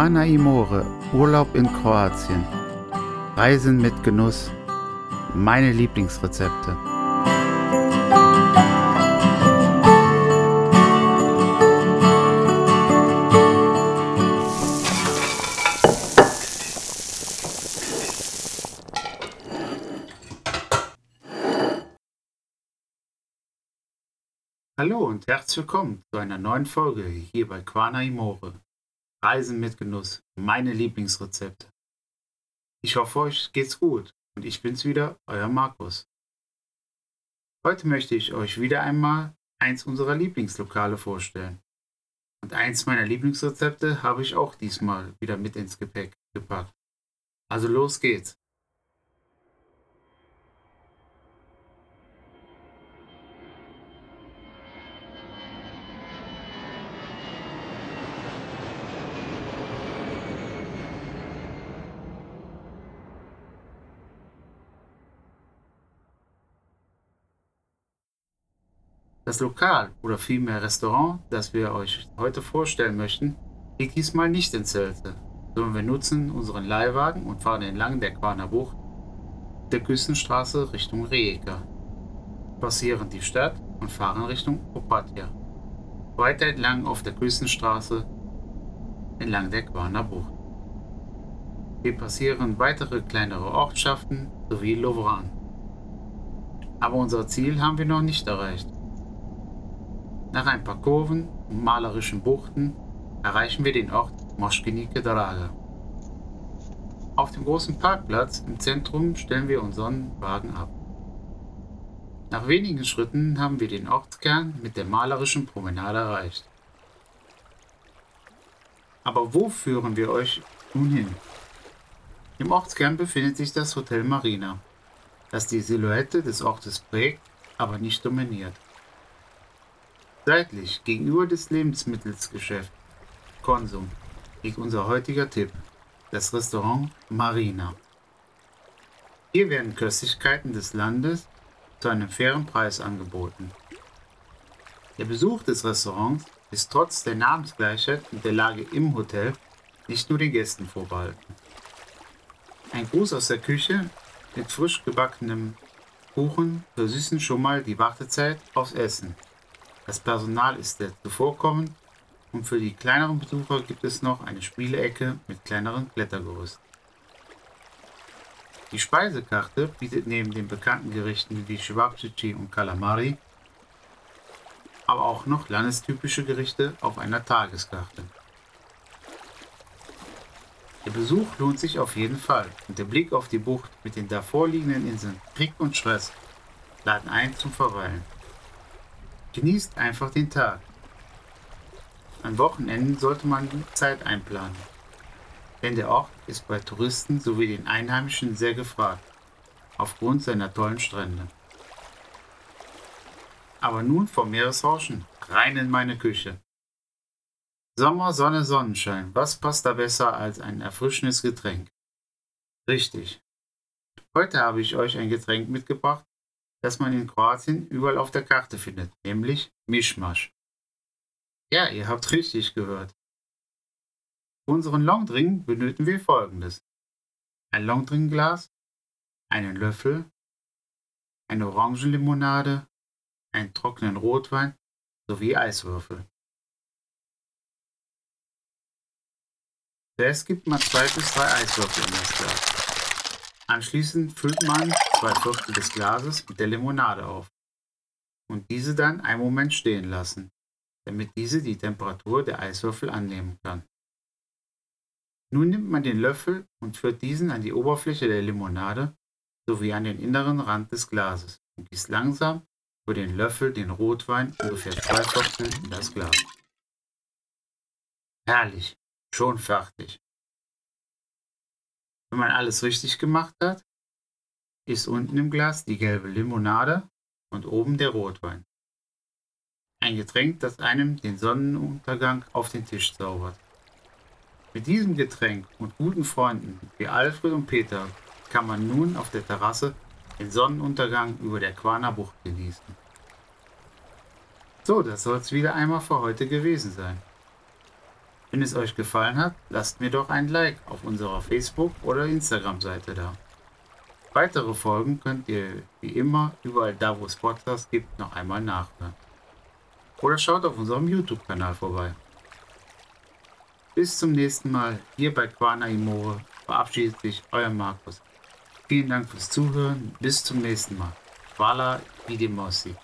Quana Imore, Urlaub in Kroatien. Reisen mit Genuss. Meine Lieblingsrezepte. Hallo und herzlich willkommen zu einer neuen Folge hier bei Quana Imore. Reisen mit Genuss, meine Lieblingsrezepte. Ich hoffe, euch geht's gut und ich bin's wieder, euer Markus. Heute möchte ich euch wieder einmal eins unserer Lieblingslokale vorstellen. Und eins meiner Lieblingsrezepte habe ich auch diesmal wieder mit ins Gepäck gepackt. Also los geht's. Das Lokal oder vielmehr Restaurant, das wir euch heute vorstellen möchten, liegt diesmal nicht in Zelte, sondern wir nutzen unseren Leihwagen und fahren entlang der Quaner Bucht der Küstenstraße Richtung Rijeka, passieren die Stadt und fahren Richtung Opatja. Weiter entlang auf der Küstenstraße entlang der Quaner Bucht. Wir passieren weitere kleinere Ortschaften sowie Lovran. Aber unser Ziel haben wir noch nicht erreicht. Nach ein paar Kurven und malerischen Buchten erreichen wir den Ort Moschkinike Draga. Auf dem großen Parkplatz im Zentrum stellen wir unseren Wagen ab. Nach wenigen Schritten haben wir den Ortskern mit der malerischen Promenade erreicht. Aber wo führen wir euch nun hin? Im Ortskern befindet sich das Hotel Marina, das die Silhouette des Ortes prägt, aber nicht dominiert. Seitlich gegenüber des Lebensmittelsgeschäfts Konsum liegt unser heutiger Tipp, das Restaurant Marina. Hier werden Köstlichkeiten des Landes zu einem fairen Preis angeboten. Der Besuch des Restaurants ist trotz der Namensgleichheit und der Lage im Hotel nicht nur den Gästen vorbehalten. Ein Gruß aus der Küche mit frisch gebackenem Kuchen versüßen schon mal die Wartezeit aufs Essen. Das Personal ist sehr zuvorkommend und für die kleineren Besucher gibt es noch eine Spielecke mit kleineren Klettergerüsten. Die Speisekarte bietet neben den bekannten Gerichten wie Schwabcici und Calamari aber auch noch landestypische Gerichte auf einer Tageskarte. Der Besuch lohnt sich auf jeden Fall und der Blick auf die Bucht mit den davor liegenden Inseln Krieg und Stress laden ein zum Verweilen. Genießt einfach den Tag. An Wochenenden sollte man Zeit einplanen, denn der Ort ist bei Touristen sowie den Einheimischen sehr gefragt, aufgrund seiner tollen Strände. Aber nun vom Meeresrauschen rein in meine Küche. Sommer, Sonne, Sonnenschein, was passt da besser als ein erfrischendes Getränk? Richtig. Heute habe ich euch ein Getränk mitgebracht, das man in Kroatien überall auf der Karte findet, nämlich Mischmasch. Ja, ihr habt richtig gehört. Für unseren Longdrink benötigen wir folgendes. Ein Longdrinkglas, einen Löffel, eine Orangenlimonade, einen trockenen Rotwein sowie Eiswürfel. Zuerst gibt man zwei bis drei Eiswürfel in das Glas. Anschließend füllt man zwei Viertel des Glases mit der Limonade auf und diese dann einen Moment stehen lassen, damit diese die Temperatur der Eiswürfel annehmen kann. Nun nimmt man den Löffel und führt diesen an die Oberfläche der Limonade sowie an den inneren Rand des Glases und gießt langsam über den Löffel den Rotwein ungefähr zwei Viertel in das Glas. Herrlich, schon fertig. Wenn man alles richtig gemacht hat, ist unten im Glas die gelbe Limonade und oben der Rotwein. Ein Getränk, das einem den Sonnenuntergang auf den Tisch zaubert. Mit diesem Getränk und guten Freunden wie Alfred und Peter kann man nun auf der Terrasse den Sonnenuntergang über der Quaner Bucht genießen. So, das soll es wieder einmal für heute gewesen sein. Wenn es euch gefallen hat, lasst mir doch ein Like auf unserer Facebook- oder Instagram-Seite da. Weitere Folgen könnt ihr wie immer überall da, wo es Podcasts gibt, noch einmal nachhören. Oder schaut auf unserem YouTube-Kanal vorbei. Bis zum nächsten Mal hier bei Quana Imore verabschiedet sich euer Markus. Vielen Dank fürs Zuhören. Bis zum nächsten Mal. Vala Idemossi.